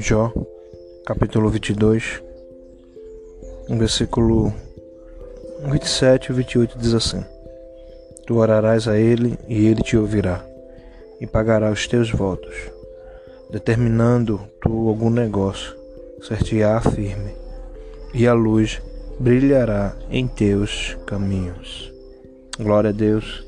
Jó, capítulo 22, versículo 27 e 28 diz assim: Tu orarás a ele e ele te ouvirá, e pagará os teus votos, determinando tu algum negócio, certear firme, e a luz brilhará em teus caminhos. Glória a Deus.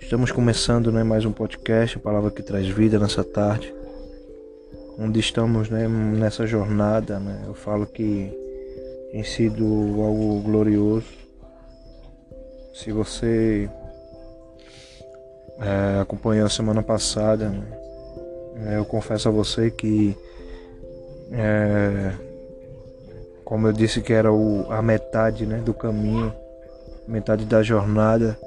Estamos começando né, mais um podcast, a palavra que traz vida nessa tarde onde estamos né, nessa jornada. Né? Eu falo que tem sido algo glorioso. Se você é, acompanhou a semana passada, né, é, eu confesso a você que, é, como eu disse que era o, a metade né, do caminho, metade da jornada,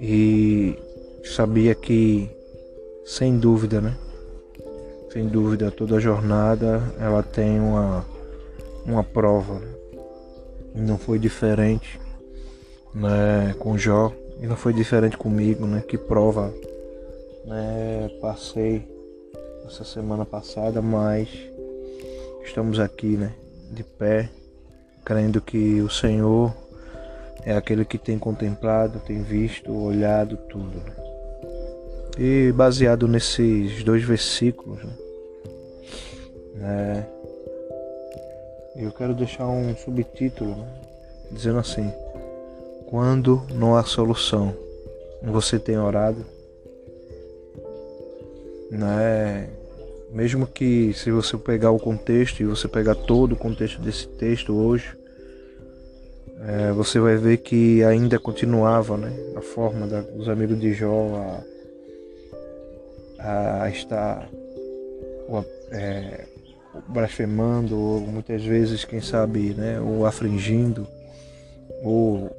e sabia que, sem dúvida, né, sem dúvida, toda jornada ela tem uma, uma prova. Não foi diferente né, com Jó e não foi diferente comigo, né? Que prova né, passei essa semana passada, mas estamos aqui, né? De pé, crendo que o Senhor é aquele que tem contemplado, tem visto, olhado tudo. Né? E baseado nesses dois versículos, né? É, eu quero deixar um subtítulo né, dizendo assim: Quando não há solução, você tem orado? Né? Mesmo que se você pegar o contexto e você pegar todo o contexto desse texto hoje, é, você vai ver que ainda continuava né, a forma da, dos amigos de Jó a, a estar é, blasfemando, ou muitas vezes, quem sabe, né, ou afringindo, ou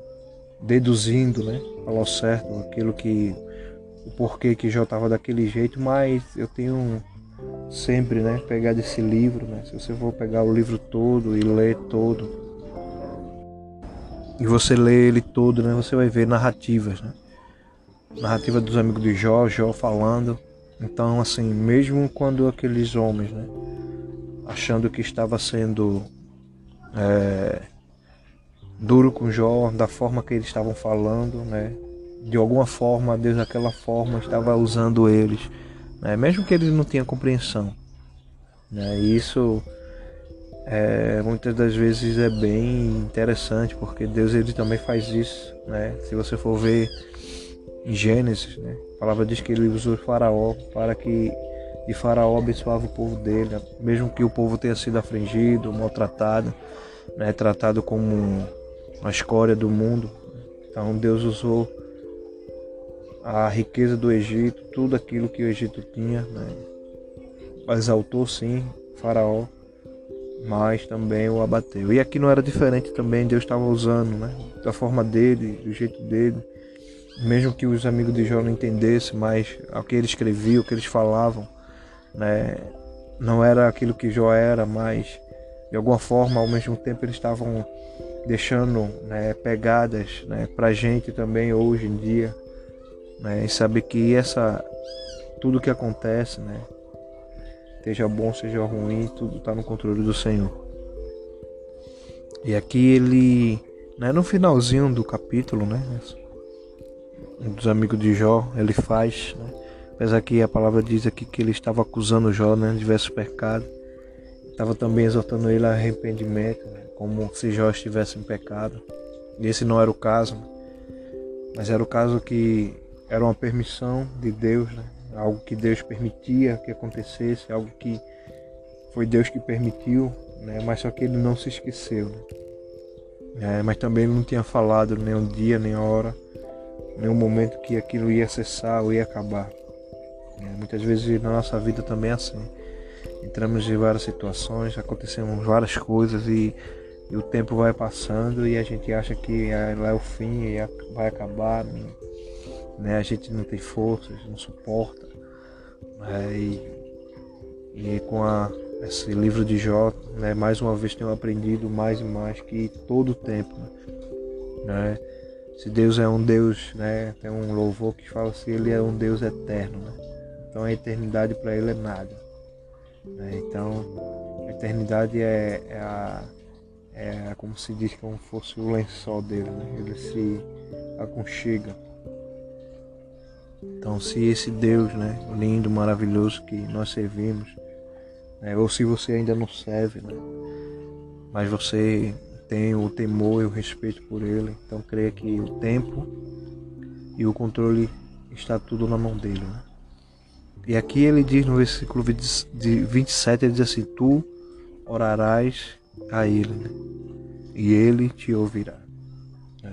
deduzindo, né, ao certo aquilo que o porquê que Jó estava daquele jeito, mas eu tenho sempre, né, pegado esse livro, né, se você for pegar o livro todo e ler todo, e você lê ele todo, né, você vai ver narrativas, né, narrativa dos amigos de Jó, Jó falando, então assim, mesmo quando aqueles homens, né, achando que estava sendo é, duro com Jó, da forma que eles estavam falando, né? De alguma forma, Deus daquela forma estava usando eles, né? mesmo que eles não tenham compreensão. Né? E isso é, muitas das vezes é bem interessante, porque Deus ele também faz isso. Né? Se você for ver em Gênesis, né? a palavra diz que ele usou o faraó para que de Faraó abençoava o povo dele, mesmo que o povo tenha sido afligido, maltratado, né, tratado como uma escória do mundo. Então Deus usou a riqueza do Egito, tudo aquilo que o Egito tinha, né, exaltou sim Faraó, mas também o abateu. E aqui não era diferente também, Deus estava usando, né, da forma dele, do jeito dele, mesmo que os amigos de Jó não entendessem, mas o que ele escrevia, o que eles falavam, né? Não era aquilo que Jó era, mas de alguma forma, ao mesmo tempo, eles estavam deixando né, pegadas né, para a gente também hoje em dia, né, e saber que essa tudo que acontece, né, seja bom, seja ruim, tudo está no controle do Senhor. E aqui ele, né, no finalzinho do capítulo, né, um dos amigos de Jó, ele faz, né, Apesar que a palavra diz aqui que ele estava acusando Jó né, de diversos pecados. Estava também exortando ele a arrependimento, né, como se Jó estivesse em pecado. E esse não era o caso, né, mas era o caso que era uma permissão de Deus, né, algo que Deus permitia que acontecesse, algo que foi Deus que permitiu, né, mas só que ele não se esqueceu. Né. É, mas também ele não tinha falado nem um dia, nem a hora, nem um momento que aquilo ia cessar ou ia acabar. É, muitas vezes na nossa vida também é assim. Entramos em várias situações, acontecemos várias coisas e, e o tempo vai passando e a gente acha que lá é o fim e vai acabar. Né? A gente não tem forças, não suporta. Né? E, e com a, esse livro de Jó, né, mais uma vez tenho aprendido mais e mais que todo o tempo. Né? Se Deus é um Deus, né, tem um louvor que fala se Ele é um Deus eterno. Né? Então a eternidade para ele é nada. Né? Então, a eternidade é, é, a, é como se diz, como fosse o lençol dele, né? ele se aconchega. Então, se esse Deus né, lindo, maravilhoso que nós servimos, né, ou se você ainda não serve, né, mas você tem o temor e o respeito por Ele, então creia que o tempo e o controle está tudo na mão dele. Né? E aqui ele diz no versículo 27, ele diz assim, tu orarás a ele, né? e ele te ouvirá. É.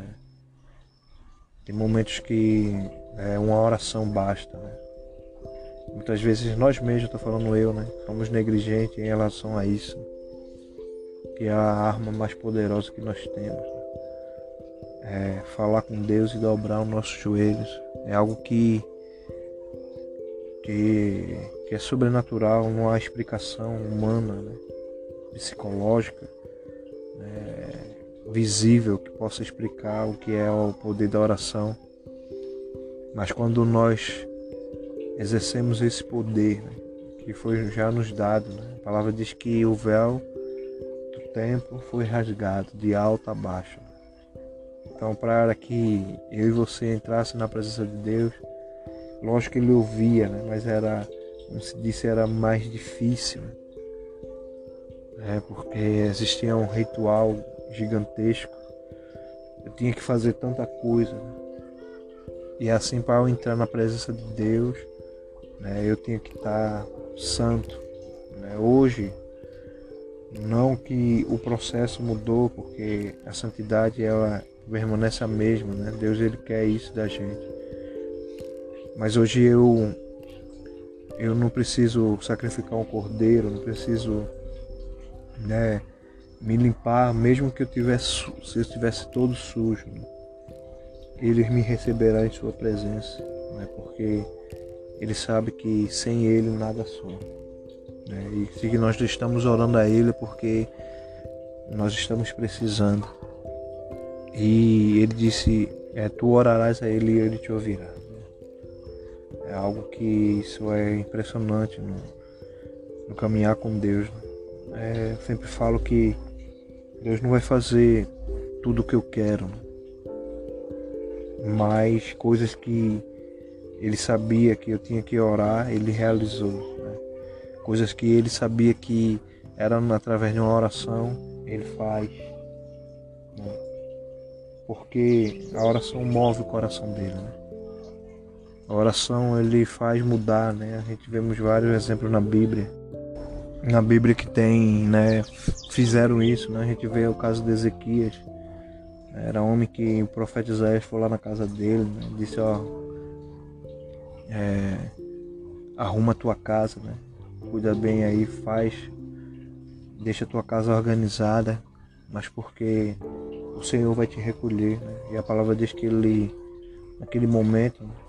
Tem momentos que é, uma oração basta. Né? Muitas vezes nós mesmos, estou falando eu, né? somos negligentes em relação a isso, que é a arma mais poderosa que nós temos. Né? É falar com Deus e dobrar os nossos joelhos. É algo que, que, que é sobrenatural, não há explicação humana, né? psicológica, né? visível que possa explicar o que é o poder da oração. Mas quando nós exercemos esse poder, né, que foi já nos dado, né, a palavra diz que o véu do templo foi rasgado de alto a baixo. Então, para que eu e você entrasse na presença de Deus, lógico que ele ouvia, né, mas era, como se disse, era mais difícil. Né, porque existia um ritual gigantesco. Eu tinha que fazer tanta coisa. Né, e assim, para eu entrar na presença de Deus, né, eu tinha que estar santo. Né? Hoje, não que o processo mudou, porque a santidade ela permanece a mesma, né? Deus ele quer isso da gente. Mas hoje eu eu não preciso sacrificar um cordeiro, não preciso né, me limpar, mesmo que eu tivesse se eu estivesse todo sujo. Né? ele me receberá em sua presença, né? porque ele sabe que sem ele nada sou. Né? E se nós estamos orando a ele porque nós estamos precisando. E ele disse, é, tu orarás a ele e ele te ouvirá. É algo que isso é impressionante no, no caminhar com Deus. Né? É, sempre falo que Deus não vai fazer tudo o que eu quero. Né? mas coisas que ele sabia que eu tinha que orar, ele realizou. Né? Coisas que ele sabia que eram através de uma oração, ele faz. Né? Porque a oração move o coração dele. Né? A oração ele faz mudar, né? A gente vemos vários exemplos na Bíblia. Na Bíblia que tem, né, fizeram isso, né? A gente vê o caso de Ezequias, era um homem que o profeta Isaías foi lá na casa dele, né? disse, ó, é, arruma a tua casa, né? Cuida bem aí, faz, deixa a tua casa organizada, mas porque o Senhor vai te recolher, né? E a palavra diz que ele, naquele momento, né?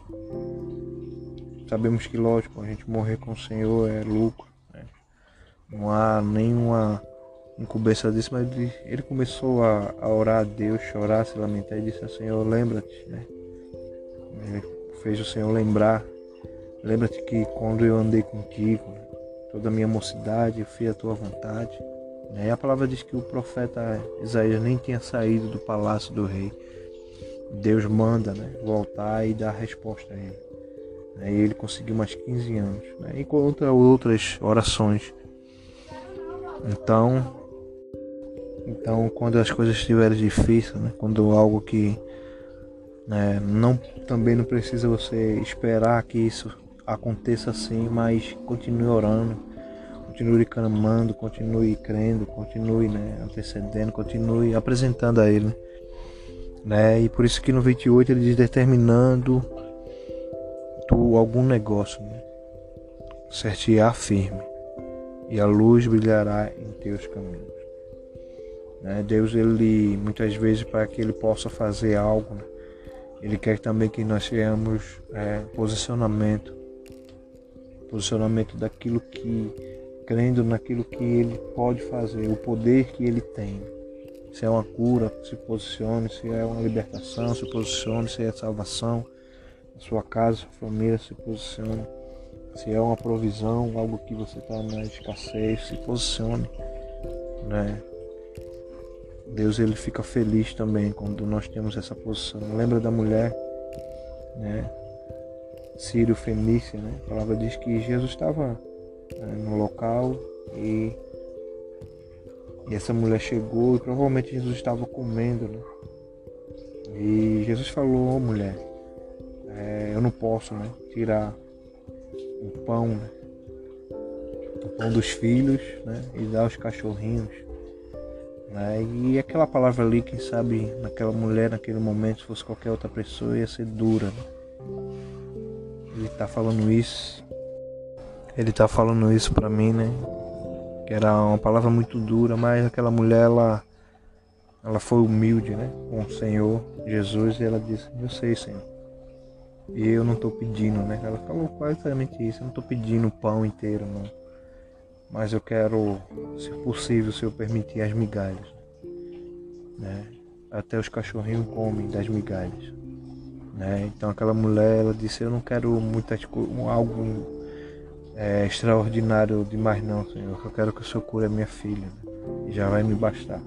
Sabemos que lógico, a gente morrer com o Senhor é lucro, né? Não há nenhuma incumbência disso, mas ele começou a, a, orar a Deus, chorar, se lamentar e disse: Senhor, lembra-te, né? Ele fez o Senhor lembrar, lembra-te que quando eu andei contigo, toda a minha mocidade, eu fiz a tua vontade. Né? E a palavra diz que o profeta Isaías nem tinha saído do palácio do rei. Deus manda né, voltar e dar resposta a ele. Né? E ele conseguiu mais 15 anos. Né? Enquanto outras orações. Então, então, quando as coisas estiverem difíceis, né? quando algo que né, não também não precisa você esperar que isso aconteça assim, mas continue orando, continue clamando, continue crendo, continue né, antecedendo, continue apresentando a Ele. Né? E por isso que no 28 ele diz determinando tu algum negócio, né? certear firme, e a luz brilhará em teus caminhos. Né? Deus, ele muitas vezes, para que ele possa fazer algo, né? ele quer também que nós tenhamos é, posicionamento posicionamento daquilo que, crendo naquilo que ele pode fazer, o poder que ele tem. Se é uma cura, se posicione, se é uma libertação, se posicione, se é salvação, sua casa, sua família, se posicione. Se é uma provisão, algo que você está na escassez, se posicione, né? Deus ele fica feliz também quando nós temos essa posição. Lembra da mulher, né? Sírio Fenícia, né? A palavra diz que Jesus estava né, no local e, e essa mulher chegou e provavelmente Jesus estava comendo, né? E Jesus falou, mulher, eu não posso, né? Tirar o pão, né? o pão dos filhos, né? E dar aos cachorrinhos. Né? E aquela palavra ali, quem sabe naquela mulher, naquele momento, se fosse qualquer outra pessoa, ia ser dura. Né? Ele está falando isso. Ele está falando isso para mim, né? Que era uma palavra muito dura, mas aquela mulher, ela, ela foi humilde, né? Com o Senhor Jesus e ela disse: Eu sei, Senhor. Eu não estou pedindo, né? Ela falou basicamente isso: Eu não estou pedindo o pão inteiro, não mas eu quero, se possível, se eu permitir, as migalhas. Né? Até os cachorrinhos comem das migalhas. Né? Então aquela mulher ela disse, eu não quero muitas algo é, extraordinário demais não, Senhor. Eu quero que o Senhor cure a minha filha. Né? E já vai me bastar.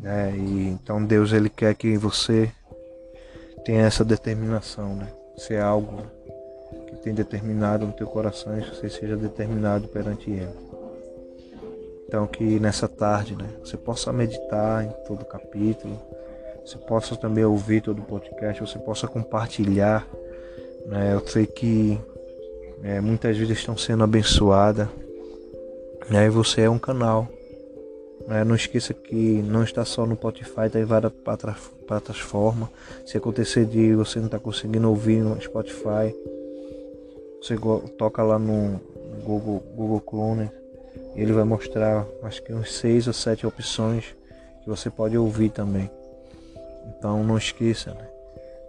Né? E, então Deus ele quer que você tenha essa determinação, né? Ser é algo que tem determinado no teu coração e que você seja determinado perante Ele. Então que nessa tarde, né, você possa meditar em todo o capítulo, você possa também ouvir todo o podcast, você possa compartilhar. Né? Eu sei que é, muitas vidas estão sendo abençoadas. Né? E você é um canal. Né? Não esqueça que não está só no Spotify, está em várias plataformas. Se acontecer de você não estar tá conseguindo ouvir no Spotify, você toca lá no Google, Google Clone e ele vai mostrar acho que uns seis ou sete opções que você pode ouvir também. Então não esqueça, né?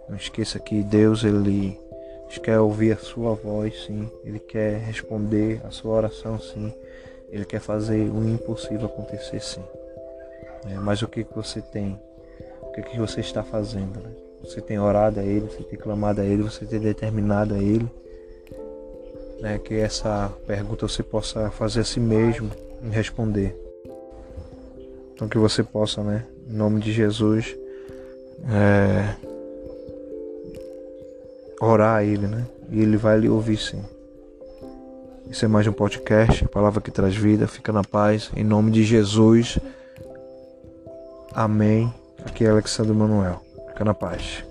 Não esqueça que Deus ele quer ouvir a sua voz, sim. Ele quer responder a sua oração, sim. Ele quer fazer o impossível acontecer, sim. É, mas o que, que você tem? O que, que você está fazendo? Né? Você tem orado a Ele, você tem clamado a Ele, você tem determinado a Ele né, que essa pergunta você possa fazer a si mesmo e responder. Então que você possa, né, em nome de Jesus, é, orar a Ele, né? E Ele vai lhe ouvir sim. Isso é mais um podcast, a palavra que traz vida. Fica na paz, em nome de Jesus. Amém. Aqui é Alexandre Manuel. Fica na paz.